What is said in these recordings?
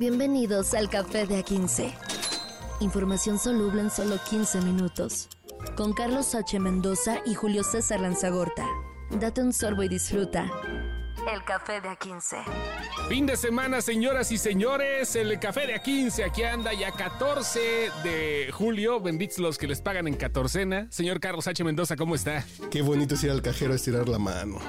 Bienvenidos al Café de A15. Información soluble en solo 15 minutos. Con Carlos H. Mendoza y Julio César Lanzagorta. Date un sorbo y disfruta. El Café de A15. Fin de semana, señoras y señores. El café de A15 aquí anda ya 14 de julio. Benditos los que les pagan en catorcena. Señor Carlos H. Mendoza, ¿cómo está? Qué bonito es ir al cajero a estirar la mano.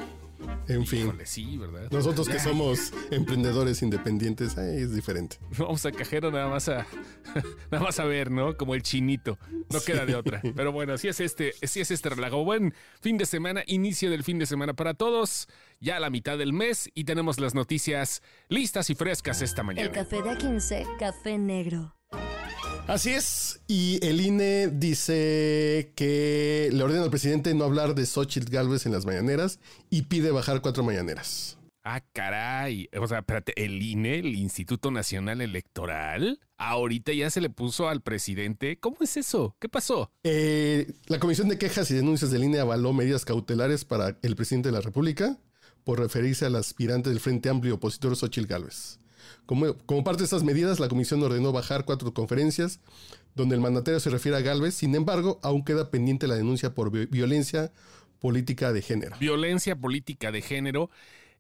En fin. Híjole, sí, ¿verdad? Nosotros que somos emprendedores independientes, ahí es diferente. Vamos a cajero nada más a nada más a ver, ¿no? Como el chinito. No queda de otra. Pero bueno, así es este, así es este relajo. Buen fin de semana, inicio del fin de semana para todos. Ya a la mitad del mes y tenemos las noticias listas y frescas esta El mañana. Café de A15, Café Negro. Así es. Y el INE dice que le ordena al presidente no hablar de Xochitl Galvez en las mañaneras y pide bajar cuatro mañaneras. Ah, caray. O sea, espérate, el INE, el Instituto Nacional Electoral, ahorita ya se le puso al presidente. ¿Cómo es eso? ¿Qué pasó? Eh, la Comisión de Quejas y Denuncias del INE avaló medidas cautelares para el presidente de la República por referirse al aspirante del Frente Amplio opositor Xochitl Gálvez. Como, como parte de estas medidas, la comisión ordenó bajar cuatro conferencias donde el mandatario se refiere a Gálvez. Sin embargo, aún queda pendiente la denuncia por vi- violencia política de género. Violencia política de género.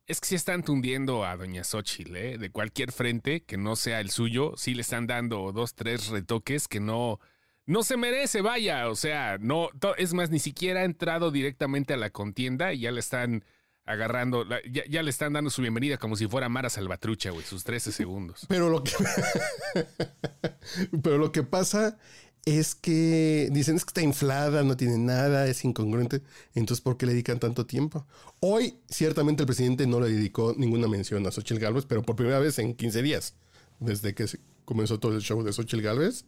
Es que sí están tundiendo a Doña Xochitl, ¿eh? De cualquier frente que no sea el suyo, sí le están dando dos, tres retoques que no, no se merece, vaya. O sea, no, es más, ni siquiera ha entrado directamente a la contienda y ya le están agarrando, la- ya, ya le están dando su bienvenida como si fuera Mara Salvatrucha, güey, sus 13 segundos. Pero lo que, pero lo que pasa es que dicen es que está inflada, no tiene nada, es incongruente. Entonces, ¿por qué le dedican tanto tiempo? Hoy, ciertamente, el presidente no le dedicó ninguna mención a Xochitl Gálvez, pero por primera vez en 15 días, desde que comenzó todo el show de Xochitl Gálvez.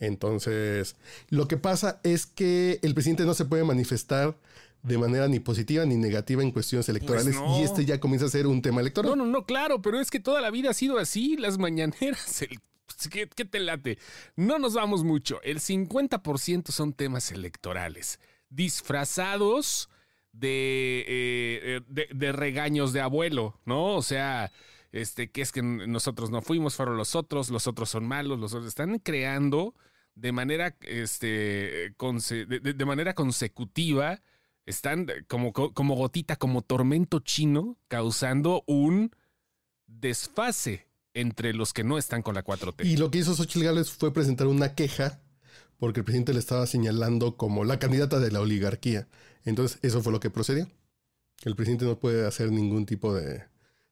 Entonces, lo que pasa es que el presidente no se puede manifestar de manera ni positiva ni negativa en cuestiones electorales no. y este ya comienza a ser un tema electoral. No, no, no, claro, pero es que toda la vida ha sido así, las mañaneras. El, pues, ¿qué, qué te late? No nos vamos mucho. El 50% son temas electorales, disfrazados de, eh, de, de regaños de abuelo, ¿no? O sea, este, que es que nosotros no fuimos, fueron los otros, los otros son malos, los otros están creando de manera, este, conse- de- de- de manera consecutiva están como, como gotita, como tormento chino, causando un desfase entre los que no están con la 4T. Y lo que hizo Xochitl Gálvez fue presentar una queja porque el presidente le estaba señalando como la candidata de la oligarquía. Entonces, eso fue lo que procedió. El presidente no puede hacer ningún tipo de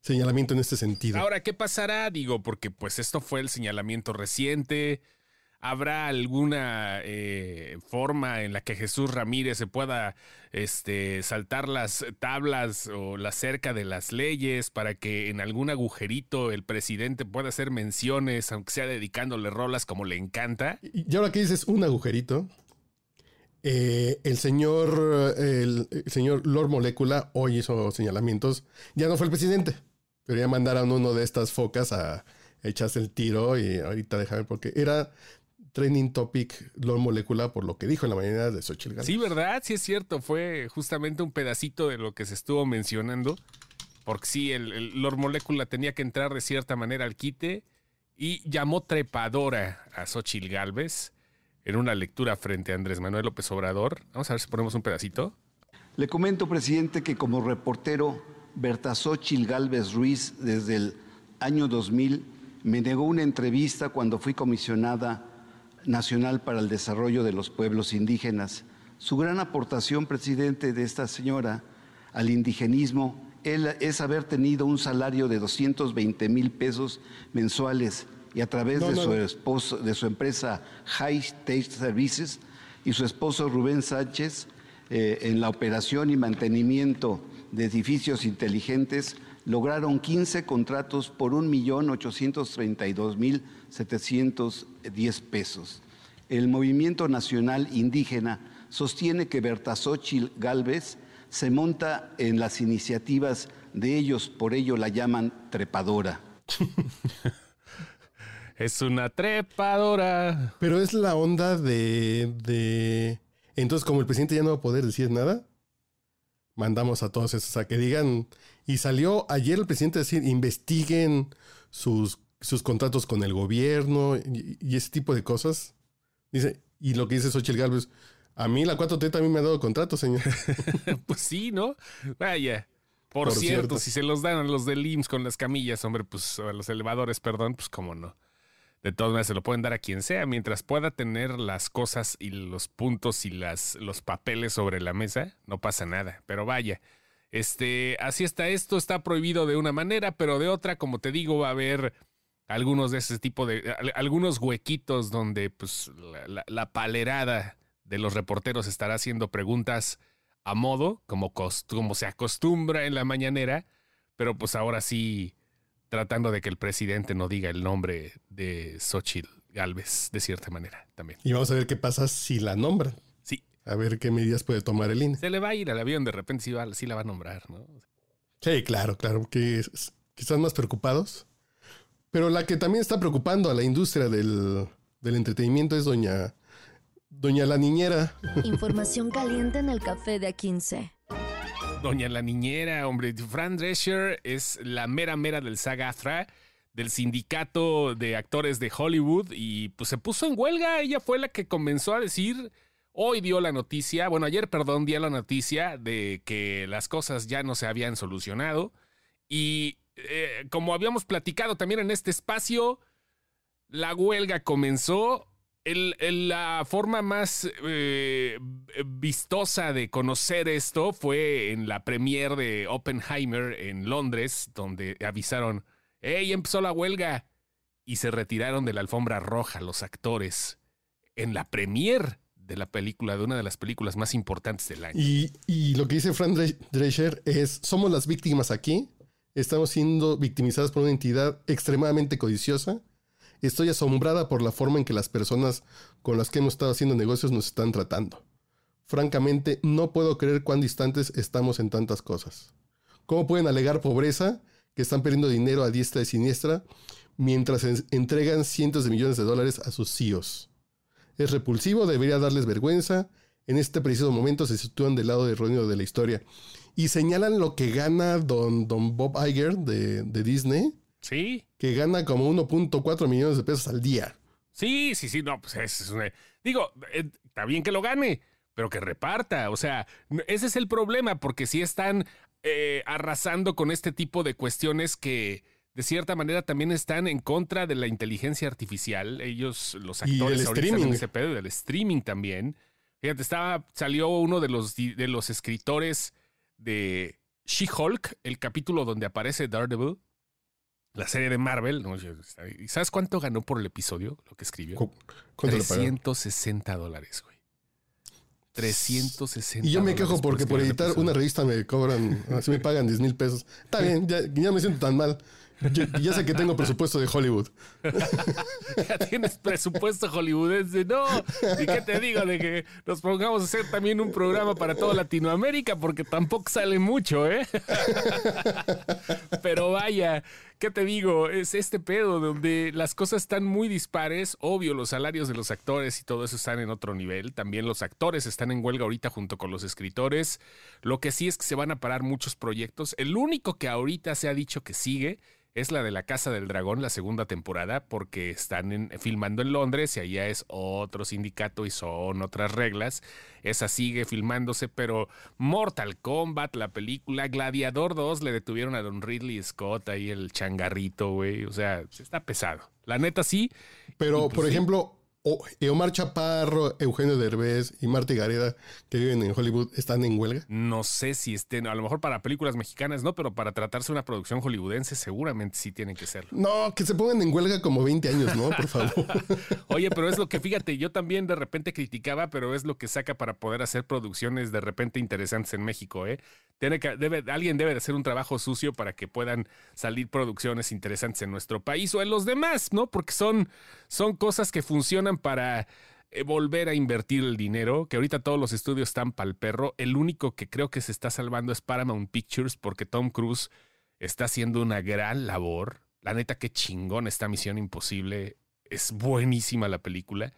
señalamiento en este sentido. Ahora, ¿qué pasará? Digo, porque pues esto fue el señalamiento reciente. ¿Habrá alguna eh, forma en la que Jesús Ramírez se pueda este, saltar las tablas o la cerca de las leyes para que en algún agujerito el presidente pueda hacer menciones, aunque sea dedicándole rolas como le encanta? y ahora que dices un agujerito, eh, el señor el, señor Lord Molecula hoy hizo señalamientos. Ya no fue el presidente, pero ya mandaron uno de estas focas a echarse el tiro y ahorita déjame porque era training topic Lord Molecula por lo que dijo en la mañana de Xochitl Gálvez. Sí, ¿verdad? Sí es cierto, fue justamente un pedacito de lo que se estuvo mencionando, porque sí, el, el Lord Molecula tenía que entrar de cierta manera al quite y llamó trepadora a Xochitl Galvez en una lectura frente a Andrés Manuel López Obrador. Vamos a ver si ponemos un pedacito. Le comento, presidente, que como reportero, Berta Xochitl Galvez Ruiz, desde el año 2000, me negó una entrevista cuando fui comisionada nacional para el desarrollo de los pueblos indígenas. Su gran aportación, presidente, de esta señora al indigenismo él- es haber tenido un salario de 220 mil pesos mensuales y a través No, de, no, su no. esposo, de su empresa High State Services y su esposo Rubén Sánchez eh, en la operación y mantenimiento de edificios inteligentes lograron 15 contratos por 1.832.710 pesos. El Movimiento Nacional Indígena sostiene que Bertazochil Galvez se monta en las iniciativas de ellos, por ello la llaman trepadora. Es una trepadora. Pero es la onda de, de... Entonces, como el presidente ya no va a poder decir nada, mandamos a todos esos a que digan... Y salió ayer el presidente a decir, investiguen sus sus contratos con el gobierno y, y ese tipo de cosas. Dice, y lo que dice Xochitl Galvez, a mí la 4T también me ha dado contratos, señor. pues sí, ¿no? Vaya. Por, Por cierto, cierto. si se los dan a los del IMSS con las camillas, hombre, pues a los elevadores, perdón, pues cómo no. De todas maneras, se lo pueden dar a quien sea, mientras pueda tener las cosas y los puntos y las, los papeles sobre la mesa, no pasa nada. Pero vaya, este, así está esto, está prohibido de una manera, pero de otra, como te digo, va a haber algunos de ese tipo de, al- algunos huequitos donde pues la, palerada de los reporteros estará haciendo preguntas a modo, como, como se acostumbra en la mañanera, pero pues ahora sí tratando de que el presidente no diga el nombre de Xochitl Galvez, de cierta manera también. Y vamos a ver qué pasa si la nombran. A ver qué medidas puede tomar el INE. se le va a ir al avión, de repente sí, va- sí la va a nombrar, ¿no? Sí, claro, claro, que que están más preocupados. Pero la que también está preocupando a la industria del, del entretenimiento es doña, doña la niñera. Información caliente en el café de A15. Doña la niñera, hombre, Fran Drescher es la mera mera del SAG-AFTRA, del sindicato de actores de Hollywood, y pues se puso en huelga. Ella fue la que comenzó a decir, hoy dio la noticia, bueno, ayer, perdón, dio la noticia de que las cosas ya no se habían solucionado. Y eh, como habíamos platicado también en este espacio, la huelga comenzó. La forma más eh, vistosa de conocer esto fue en la premiere de Oppenheimer en Londres, donde avisaron, ¡Ey, empezó la huelga! Y se retiraron de la alfombra roja los actores en la premiere de la película, de una de las películas más importantes del año. Y, y lo que dice Fran Dre- Drescher es, somos las víctimas aquí, estamos siendo victimizadas por una entidad extremadamente codiciosa. Estoy asombrada por la forma en que las personas con las que hemos estado haciendo negocios nos están tratando. Francamente, no puedo creer cuán distantes estamos en tantas cosas. ¿Cómo pueden alegar pobreza, que están perdiendo dinero a diestra y siniestra, mientras en- entregan cientos de millones de dólares a sus CEOs? Es repulsivo, debería darles vergüenza. En este preciso momento se sitúan del lado erróneo de la historia. Y señalan lo que gana don, don Bob Iger de, de Disney, Sí, que gana como 1.4 millones de pesos al día. Sí, sí, sí, no, pues es, es una- Digo, eh, está bien que lo gane, pero que reparta. O sea, ese es el problema, porque si están eh, arrasando con este tipo de cuestiones que de cierta manera también están en contra de la inteligencia artificial. Ellos, los actores, streaming. ese pedo del streaming también. Fíjate, estaba, salió uno de los, de los escritores de She-Hulk, el capítulo donde aparece Daredevil, la serie de Marvel. ¿no? ¿Y sabes cuánto ganó por el episodio? Lo que escribió. ¿Cu- ¿Cuánto le pagan? 360 dólares, güey. 360 Y yo me quejo porque por editar una revista me cobran, así me pagan 10 mil pesos. Está bien, ya, ya me siento tan mal. Ya, ya sé que tengo presupuesto de Hollywood. Ya tienes presupuesto hollywoodense. No, ¿y qué te digo? De que nos pongamos a hacer también un programa para toda Latinoamérica, porque tampoco sale mucho, ¿eh? Pero vaya, ¿qué te digo? Es este pedo donde las cosas están muy dispares. Obvio, los salarios de los actores y todo eso están en otro nivel. También los actores están en huelga ahorita junto con los escritores. Lo que sí es que se van a parar muchos proyectos. El único que ahorita se ha dicho que sigue es la de la Casa del Dragón, la segunda temporada, porque están en- filmando en Londres y allá es otro sindicato y son otras reglas. Esa sigue filmándose, pero Mortal Kombat, la película Gladiador 2, le detuvieron a Don Ridley Scott ahí el changarrito, güey. O sea, está pesado. La neta sí. Pero, pues por ejemplo, Omar Chaparro, Eugenio Derbez y Marta Gareda, que viven en Hollywood, están en huelga. No sé si estén, a lo mejor para películas mexicanas no, pero para tratarse de una producción hollywoodense seguramente sí tienen que serlo. No, que se pongan en huelga como 20 años, ¿no? Por favor. Oye, pero es lo que fíjate, yo también de repente criticaba, pero es lo que saca para poder hacer producciones de repente interesantes en México, ¿eh? Tiene que, debe, alguien debe de hacer un trabajo sucio para que puedan salir producciones interesantes en nuestro país o en los demás, ¿no? Porque son, son cosas que funcionan para eh, volver a invertir el dinero, que ahorita todos los estudios están pa'l perro. El único que creo que se está salvando es Paramount Pictures porque Tom Cruise está haciendo una gran labor. La neta, qué chingón esta Misión Imposible. Es buenísima la película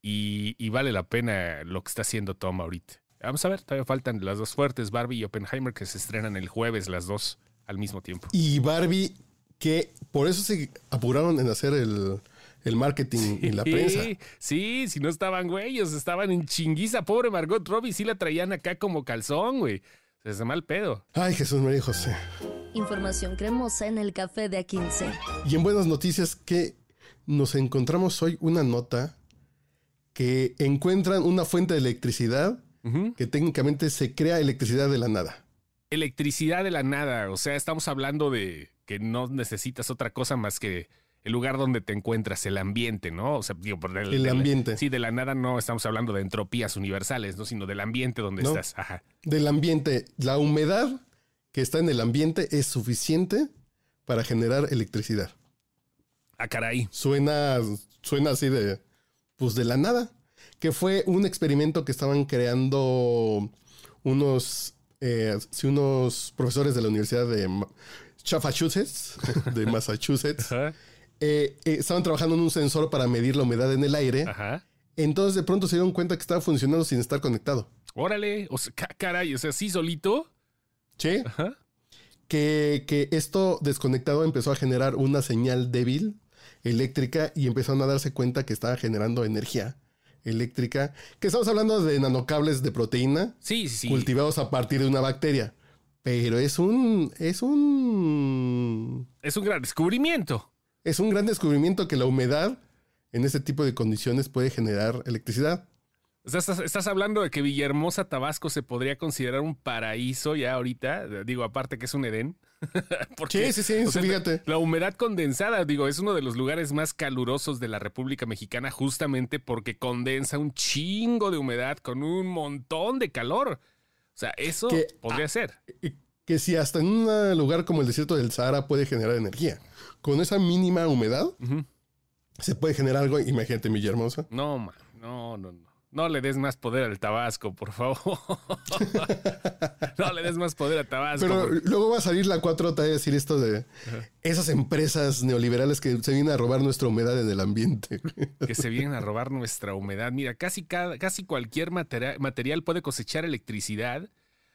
y vale la pena lo que está haciendo Tom ahorita. Vamos a ver, todavía faltan las dos fuertes, Barbie y Oppenheimer, que se estrenan el jueves las dos al mismo tiempo. Y Barbie, que por eso se apuraron en hacer el, el marketing y la prensa. Sí, si no estaban güeyes, estaban en chinguiza. Pobre Margot Robbie, sí la traían acá como calzón, güey. Se hace mal pedo. Ay, Jesús María y José. Información cremosa en el café de A15. Y en buenas noticias que nos encontramos hoy una nota que encuentran una fuente de electricidad Que técnicamente se crea electricidad de la nada. Electricidad de la nada. O sea, estamos hablando de que no necesitas otra cosa más que el lugar donde te encuentras, el ambiente, ¿no? O sea, digo, por el, El la- ambiente. sí, de la nada no estamos hablando de entropías universales, ¿no? Sino del ambiente donde No. estás. Ajá. Del ambiente, la humedad que está en el ambiente es suficiente para generar electricidad. Ah, caray. Suena, suena así de, pues de la nada. Que fue un experimento que estaban creando unos, eh, unos profesores de la Universidad de Ma- Massachusetts, de Massachusetts. Eh, eh, estaban trabajando en un sensor para medir la humedad en el aire. Ajá. Entonces de pronto se dieron cuenta que estaba funcionando sin estar conectado. Órale. O sea, ca- caray. O sea, sí solito. Sí. Ajá. que, que esto desconectado empezó a generar una señal débil eléctrica y empezaron a darse cuenta que estaba generando energía eléctrica, que estamos hablando de nanocables de proteína Sí, cultivados a partir de una bacteria. Pero es un, es un, Es un gran descubrimiento. es un gran descubrimiento que la humedad en este tipo de condiciones puede generar electricidad. O sea, estás, estás hablando de que Villahermosa, Tabasco, se podría considerar un paraíso ya ahorita. Digo, aparte que es un Edén. Porque, Sí, sí, sí, o sea, fíjate. La humedad condensada, digo, es uno de los lugares más calurosos de la República Mexicana justamente porque condensa un chingo de humedad con un montón de calor. O sea, eso Que- podría ser. Y Que si hasta en un lugar como el desierto del Sahara puede generar energía, con esa mínima humedad se puede generar algo, imagínate mi hermosa. No, man, no, no, no. No le des más poder al Tabasco, por favor. no le des más poder a Tabasco. Pero porque- luego va a salir la 4 a decir esto de esas empresas neoliberales que se vienen a robar nuestra humedad en el ambiente. que se vienen a robar nuestra humedad. Mira, casi, cada, casi cualquier materi- material puede cosechar electricidad.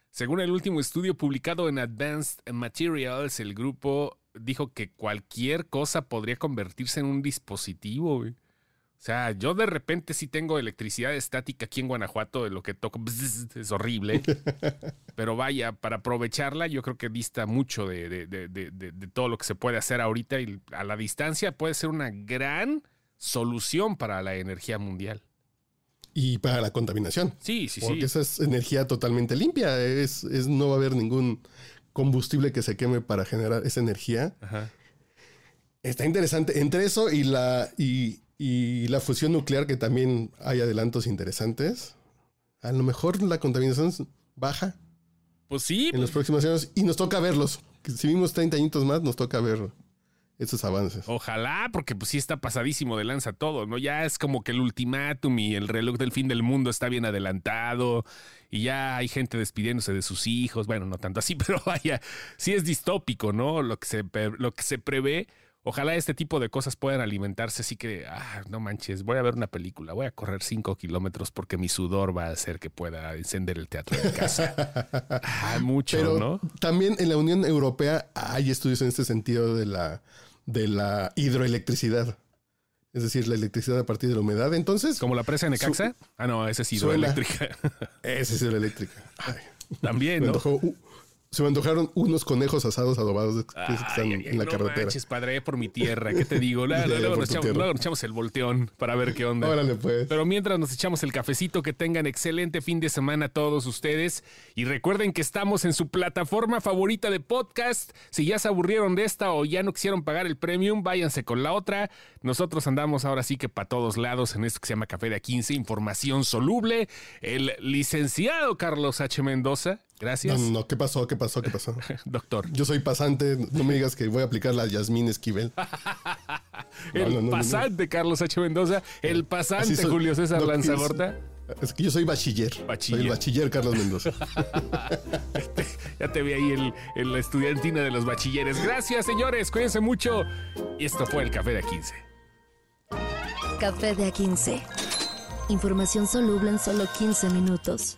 Según el último estudio publicado en Advanced Materials, el grupo dijo que cualquier cosa podría convertirse en un dispositivo. güey. O sea, yo de repente sí tengo electricidad estática aquí en Guanajuato, de lo que toco bzz, es horrible. Pero vaya, para aprovecharla yo creo que dista mucho de, de- de- de- todo lo que se puede hacer ahorita y a la distancia puede ser una gran solución para la energía mundial. y para la contaminación. Sí, sí, porque sí. esa es energía totalmente limpia. Es, es- no va a haber ningún combustible que se queme para generar esa energía. Ajá. Está interesante. Entre eso y la, y, y la fusión nuclear, que también hay adelantos interesantes. A lo mejor la contaminación baja Pues sí, en los próximos años y nos toca verlos. Si vimos 30 añitos más, nos toca ver esos avances. Ojalá, porque pues sí está pasadísimo de lanza todo, ¿no? Ya es como que el ultimátum y el reloj del fin del mundo está bien adelantado y ya hay gente despidiéndose de sus hijos. Bueno, no tanto así, pero vaya, sí es distópico, ¿no? Lo que se, lo que se prevé. Ojalá este tipo de cosas puedan alimentarse, así que, ah, no manches, voy a ver una película, voy a correr cinco kilómetros porque mi sudor va a hacer que pueda encender el teatro de casa. Ah, mucho, Pero ¿no? también en la Unión Europea hay estudios en este sentido de la, de la hidroelectricidad. Es decir, la electricidad a partir de la humedad. Entonces, ¿Como la presa de Necaxa? Ah, no, esa es Suena. hidroeléctrica. esa es hidroeléctrica. Ay, También, me ¿no? antojó- uh, se me antojaron unos conejos asados adobados que Ay, están ay, en la no carretera. manches, padre, por mi tierra. ¿Qué te digo? Luego, nos echamos, luego nos echamos el volteón para ver qué onda. Órale, pues. Pero mientras nos echamos el cafecito, que tengan excelente fin de semana todos ustedes. Y recuerden que estamos en su plataforma favorita de podcast. Si ya se aburrieron de esta o ya no quisieron pagar el premium, váyanse con la otra. Nosotros andamos ahora sí que para todos lados en esto que se llama Café de A15, información soluble. El licenciado Carlos H. Mendoza. Gracias. No, no, no, ¿qué pasó? ¿Qué pasó? ¿Qué pasó? Doctor. Yo soy pasante, no me digas que voy a aplicar la Yasmín Esquivel. El No, no, no, no, no. pasante Carlos H. Mendoza, el pasante soy. Julio César No, Lanzagorta. Es que yo soy bachiller. Bachiller. Soy el bachiller Carlos Mendoza. Ya te vi ahí el, el estudiantina de los bachilleres. Gracias, señores. Cuídense mucho. Y esto fue el Café de 15. Café de A15. Información soluble en solo 15 minutos.